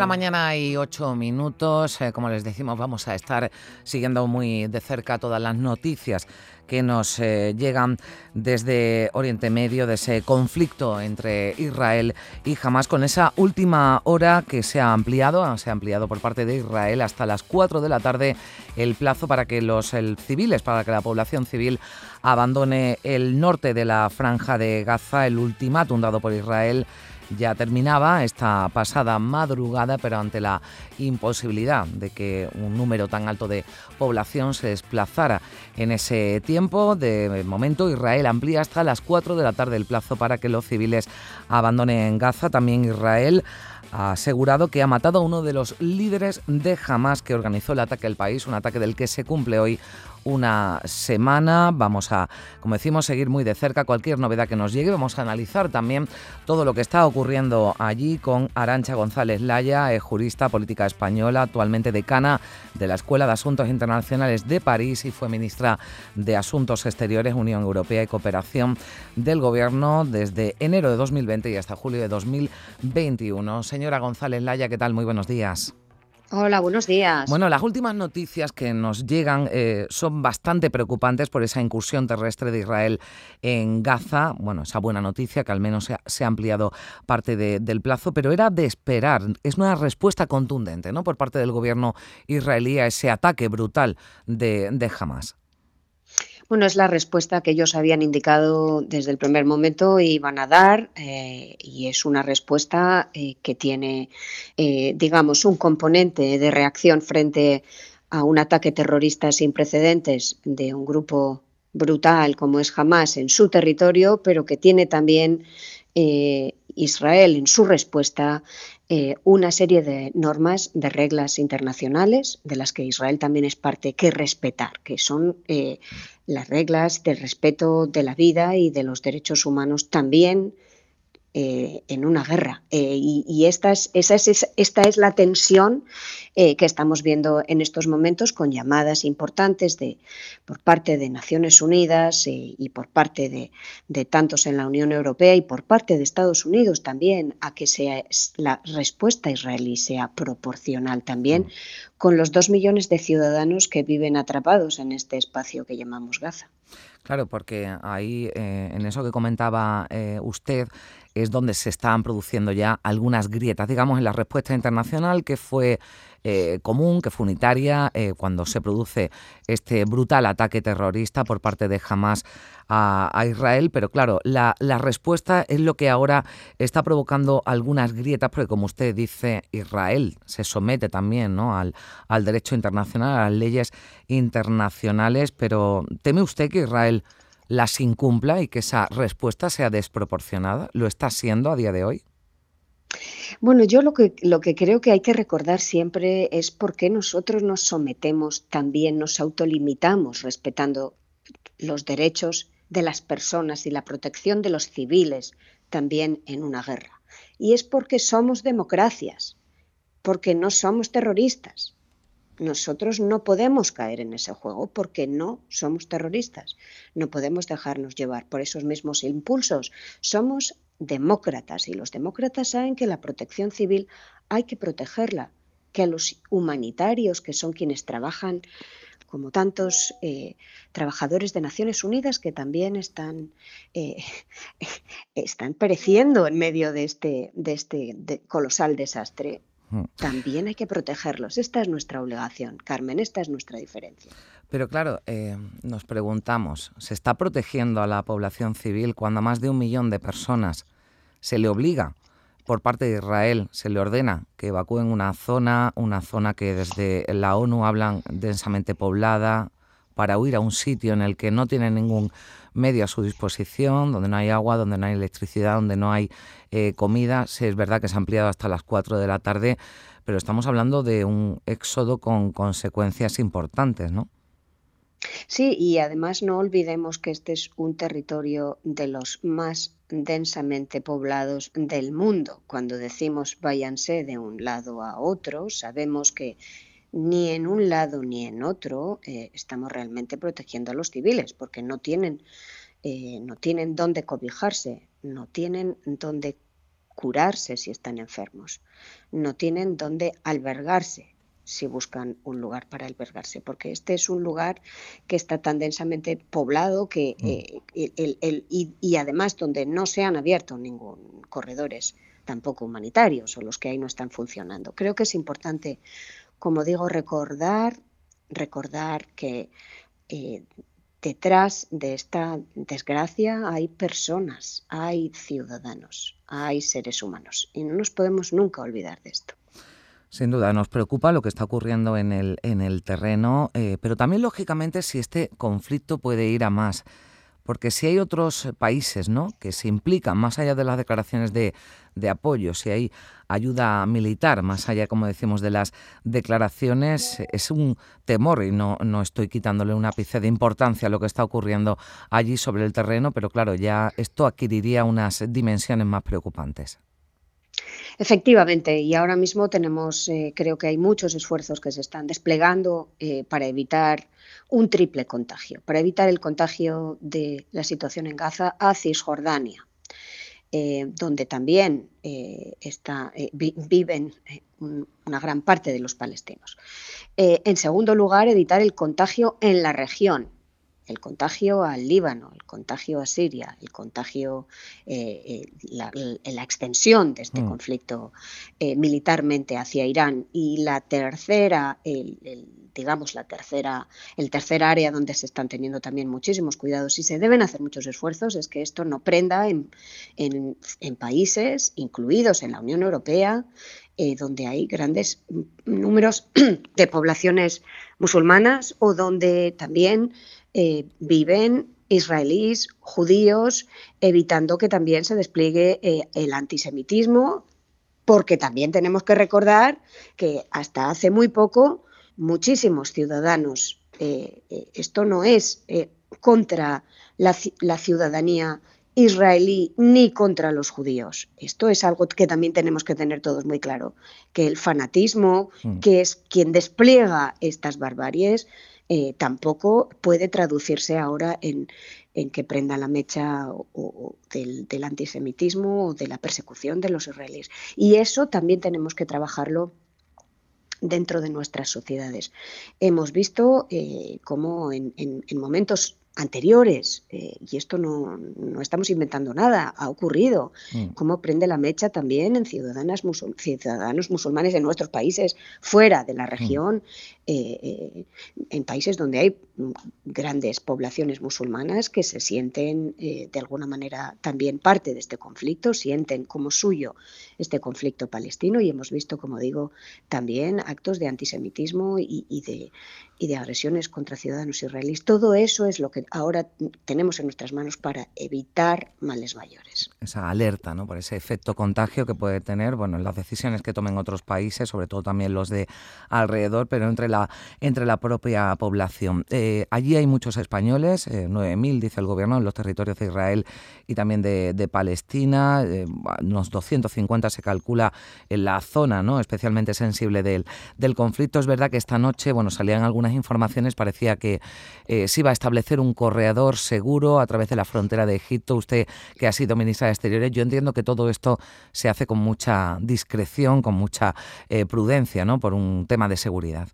La mañana y 8 minutos. Eh, como les decimos, vamos a estar siguiendo muy de cerca todas las noticias que nos eh, llegan desde Oriente Medio, de ese conflicto entre Israel y Hamas, con esa última hora que se ha ampliado, se ha ampliado por parte de Israel hasta las 4 de la tarde el plazo para que los civiles, para que la población civil abandone el norte de la franja de Gaza, el ultimátum dado por Israel ya terminaba esta pasada madrugada, pero ante la imposibilidad de que un número tan alto de población se desplazara en ese tiempo, de momento Israel amplía hasta las 4 de la tarde el plazo para que los civiles abandonen Gaza. También Israel ha asegurado que ha matado a uno de los líderes de Hamas que organizó el ataque al país, un ataque del que se cumple hoy una semana. Vamos a, como decimos, seguir muy de cerca cualquier novedad que nos llegue. Vamos a analizar también todo lo que está ocurriendo allí con Arancha González Laya, jurista política española, actualmente decana de la Escuela de Asuntos Internacionales de París y fue ministra de Asuntos Exteriores, Unión Europea y Cooperación del Gobierno desde enero de 2020 y hasta julio de 2021. Señora González Laya, ¿qué tal? Muy buenos días. Hola, buenos días. Bueno, las últimas noticias que nos llegan eh, son bastante preocupantes por esa incursión terrestre de Israel en Gaza. Bueno, esa buena noticia que al menos se ha, ampliado parte del plazo, pero era de esperar. Es una respuesta contundente, ¿no? Por parte del gobierno israelí a ese ataque brutal de, de Hamas. Bueno, es la respuesta que ellos habían indicado desde el primer momento y van a dar eh, y es una respuesta eh, que tiene, eh, digamos, un componente de reacción frente a un ataque terrorista sin precedentes de un grupo brutal como es Hamas en su territorio, pero que tiene también Israel en su respuesta una serie de normas, de reglas internacionales, de las que Israel también es parte, que respetar, que son las reglas del respeto de la vida y de los derechos humanos también eh, en una guerra. Eh, y, esta, es, esa es, esta es la tensión eh, que estamos viendo en estos momentos con llamadas importantes de, por parte de Naciones Unidas y por parte de, de, tantos en la Unión Europea y por parte de Estados Unidos también a que sea, la respuesta israelí sea proporcional también mm. con los dos millones de ciudadanos que viven atrapados en este espacio que llamamos Gaza. Claro, porque ahí, en eso que comentaba usted, es donde se están produciendo ya algunas grietas, digamos, en la respuesta internacional que fue eh, común, que fue unitaria, eh, cuando se produce este brutal ataque terrorista por parte de Hamas a, Israel. Pero claro, la, respuesta es lo que ahora está provocando algunas grietas, porque como usted dice, Israel se somete también ¿no? al, al derecho internacional, a las leyes internacionales, pero ¿teme usted que Israel las incumpla y que esa respuesta sea desproporcionada? ¿Lo está siendo a día de hoy? Bueno, yo lo que, lo que creo que hay que recordar siempre es por qué nosotros nos sometemos, también nos autolimitamos respetando los derechos de las personas y la protección de los civiles también en una guerra. Y es porque somos democracias, porque no somos terroristas, nosotros no podemos caer en ese juego porque no somos terroristas. No podemos dejarnos llevar por esos mismos impulsos. Somos demócratas y los demócratas saben que la protección civil hay que protegerla, que los humanitarios, que son quienes trabajan como tantos eh, trabajadores de Naciones Unidas que también están, eh, están pereciendo en medio de este, de este colosal desastre, también hay que protegerlos. Esta es nuestra obligación, Carmen, esta es nuestra diferencia. Pero claro, eh, nos preguntamos, ¿se está protegiendo a la población civil cuando a más de un millón de personas se le obliga por parte de Israel, se le ordena que evacúen una zona, una zona que desde la ONU hablan densamente poblada, para huir a un sitio en el que no tienen ningún medio a su disposición, donde no hay agua, donde no hay electricidad, donde no hay eh, comida. Sí, es verdad que se ha ampliado hasta las 4 de la tarde, pero estamos hablando de un éxodo con consecuencias importantes, ¿no? Sí, y además no olvidemos que este es un territorio de los más densamente poblados del mundo. Cuando decimos váyanse de un lado a otro, sabemos que ni en un lado ni en otro eh, estamos realmente protegiendo a los civiles, porque no tienen, eh, no tienen dónde cobijarse, no tienen dónde curarse si están enfermos, no tienen dónde albergarse si buscan un lugar para albergarse, porque este es un lugar que está tan densamente poblado que mm. eh, y, además donde no se han abierto ningún corredores tampoco humanitarios o los que hay no están funcionando. Creo que es importante, como digo, recordar, recordar que eh, detrás de esta desgracia hay personas, hay ciudadanos, hay seres humanos y no nos podemos nunca olvidar de esto. Sin duda, nos preocupa lo que está ocurriendo en el, en el terreno, eh, pero también, lógicamente, si este conflicto puede ir a más. Porque si hay otros países ¿no? que se implican más allá de las declaraciones de, apoyo, si hay ayuda militar, más allá, como decimos, de las declaraciones, es un temor y no, no estoy quitándole una ápice de importancia a lo que está ocurriendo allí sobre el terreno, pero claro, ya esto adquiriría unas dimensiones más preocupantes. Efectivamente, y ahora mismo tenemos, eh, creo que hay muchos esfuerzos que se están desplegando eh, para evitar un triple contagio, para evitar el contagio de la situación en Gaza a Cisjordania, eh, donde también está, viven una gran parte de los palestinos. en segundo lugar, evitar el contagio en la región, el contagio al Líbano, el contagio a Siria, el contagio, eh, eh, la, extensión de este mm. conflicto eh, militarmente hacia Irán. Y la tercera, digamos, la tercera, el tercer área donde se están teniendo también muchísimos cuidados y se deben hacer muchos esfuerzos es que esto no prenda en, en países, incluidos en la Unión Europea, donde hay grandes números de poblaciones musulmanas o donde también eh, viven israelíes, judíos, evitando que también se despliegue eh, el antisemitismo, porque también tenemos que recordar que hasta hace muy poco muchísimos ciudadanos, eh, esto no es contra la, ciudadanía israelí ni contra los judíos. Esto es algo que también tenemos que tener todos muy claro, que el fanatismo, mm. que es quien despliega estas barbaries, eh, tampoco puede traducirse ahora en, que prenda la mecha del, antisemitismo o de la persecución de los israelíes. Y eso también tenemos que trabajarlo dentro de nuestras sociedades. Hemos visto eh, cómo en, momentos anteriores, eh, y esto no, estamos inventando nada, ha ocurrido, mm. cómo prende la mecha también en ciudadanas ciudadanos musulmanes de nuestros países, fuera de la mm. región, eh, eh, en países donde hay grandes poblaciones musulmanas que se sienten de alguna manera también parte de este conflicto, sienten como suyo este conflicto palestino y hemos visto, como digo, también actos de antisemitismo y de y de agresiones contra ciudadanos israelíes. Todo eso es lo que ahora tenemos en nuestras manos para evitar males mayores. Esa alerta, ¿no? Por ese efecto contagio que puede tener, bueno, en las decisiones que tomen otros países, sobre todo también los de alrededor, pero entre la entre la propia población. Eh, allí hay muchos españoles, 9.000 eh, dice el gobierno, en los territorios de Israel y también de, Palestina, eh, unos 250 se calcula en la zona, ¿no? Especialmente sensible del, del conflicto. Es verdad que esta noche, bueno, salían algunas informaciones parecía que eh, se iba a establecer un corredor seguro a través de la frontera de Egipto. Usted, que ha sido ministra de Exteriores, yo entiendo que todo esto se hace con mucha discreción, con mucha eh, prudencia, ¿no? Por un tema de seguridad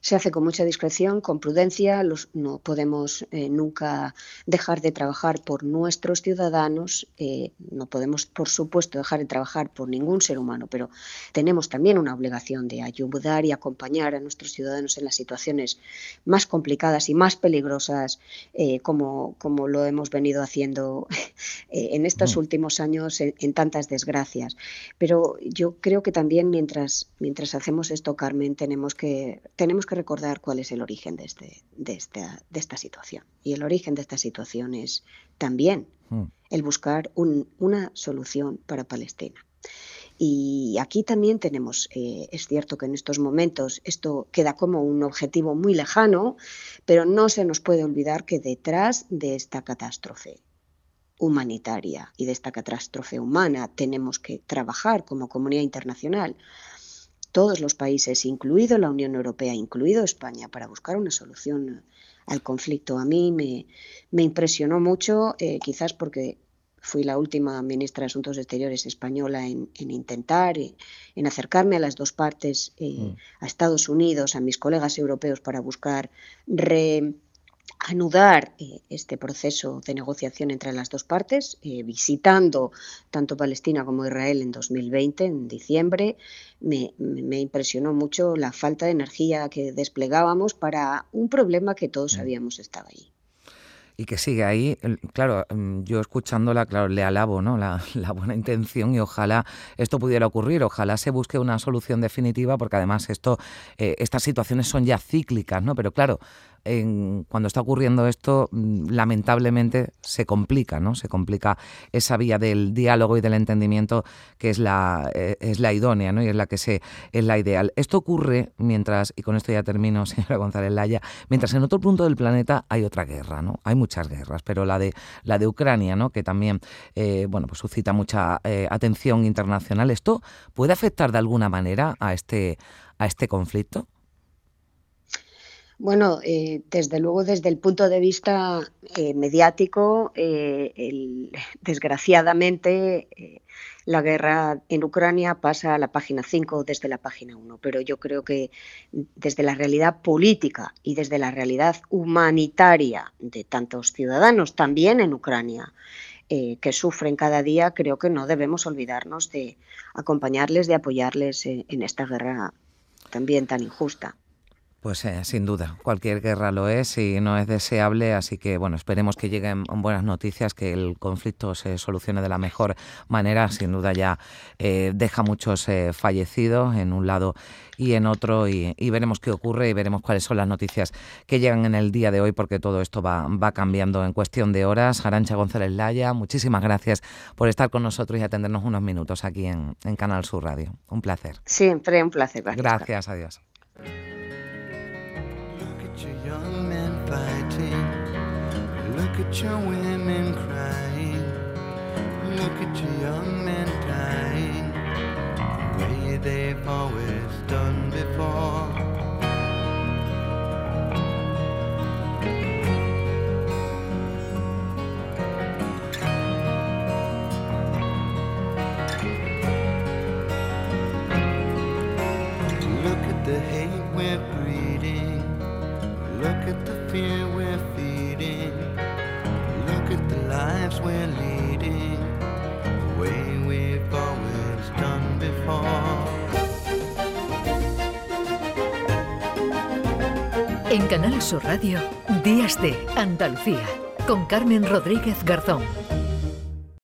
se hace con mucha discreción, con prudencia. no podemos eh, nunca dejar de trabajar por nuestros ciudadanos. Eh, no podemos, por supuesto, dejar de trabajar por ningún ser humano, pero tenemos también una obligación de ayudar y acompañar a nuestros ciudadanos en las situaciones más complicadas y más peligrosas, eh, como, como lo hemos venido haciendo en estos mm. últimos años en, en, tantas desgracias. Pero yo creo que también mientras, mientras hacemos esto, Carmen, tenemos que tenemos que recordar cuál es el origen de, este, de, esta, de esta situación. Y el origen de esta situación es también hmm. el buscar una solución para Palestina. Y aquí también tenemos, eh, es cierto que en estos momentos esto queda como un objetivo muy lejano, pero no se nos puede olvidar que detrás de esta catástrofe humanitaria y de esta catástrofe humana tenemos que trabajar como comunidad internacional todos los países, incluido la Unión Europea, incluido España, para buscar una solución al conflicto. A mí me, me impresionó mucho, eh, quizás porque fui la última ministra de Asuntos Exteriores española en, intentar, eh, en acercarme a las dos partes, eh, mm. a Estados Unidos, a mis colegas europeos, para buscar re anudar eh, este proceso de negociación entre las dos partes, eh, visitando tanto Palestina como Israel en 2020, en diciembre. Me, me, impresionó mucho la falta de energía que desplegábamos para un problema que todos mm. sabíamos estaba ahí y que sigue ahí. Claro, mm, yo escuchándola, claro, le alabo ¿no? La, buena intención y ojalá esto pudiera ocurrir, ojalá se busque una solución definitiva, porque además esto, eh, estas situaciones son ya cíclicas, ¿no? Pero claro, cuando está ocurriendo esto, mm, lamentablemente se complica, ¿no? Se complica esa vía del diálogo y del entendimiento que es la, eh, es la idónea, ¿no? Y es la que se, es la ideal. Esto ocurre mientras, y con esto ya termino, señora González Laya, mientras en otro punto del planeta hay otra guerra, ¿no? Hay muchas guerras, pero la de, la de Ucrania, ¿no? Que también, eh, bueno, pues suscita mucha eh, atención internacional. ¿Esto puede afectar de alguna manera a este, a este conflicto? Bueno, eh, desde luego, desde el punto de vista eh, mediático, eh, desgraciadamente la guerra en Ucrania pasa a la página 5 desde la página 1, pero yo creo que desde la realidad política y desde la realidad humanitaria de tantos ciudadanos, también en Ucrania, que sufren cada día, creo que no debemos olvidarnos de acompañarles, de apoyarles en esta guerra también tan injusta. Pues eh, sin duda, cualquier guerra lo es y no es deseable, así que bueno, esperemos que lleguen buenas noticias, que el conflicto se solucione de la mejor manera. Sin duda ya eh, deja muchos eh, fallecidos en un lado y en otro y, veremos qué ocurre y veremos cuáles son las noticias que llegan en el día de hoy porque todo esto va, va cambiando en cuestión de horas. Arancha González Laya, muchísimas gracias por estar con nosotros y atendernos unos minutos aquí en, en Canal Sur Radio. Un placer. Siempre un placer. Gracias, gracias adiós. At your young men fighting. Look at your women crying. Look at your young men dying. The way they've always done before. Look at the hate we're breeding. Look at the fear we're feeding lives we're leading, the way we've always done before. En Canal Sur Radio, Días de Andalucía, con Carmen Rodríguez Garzón.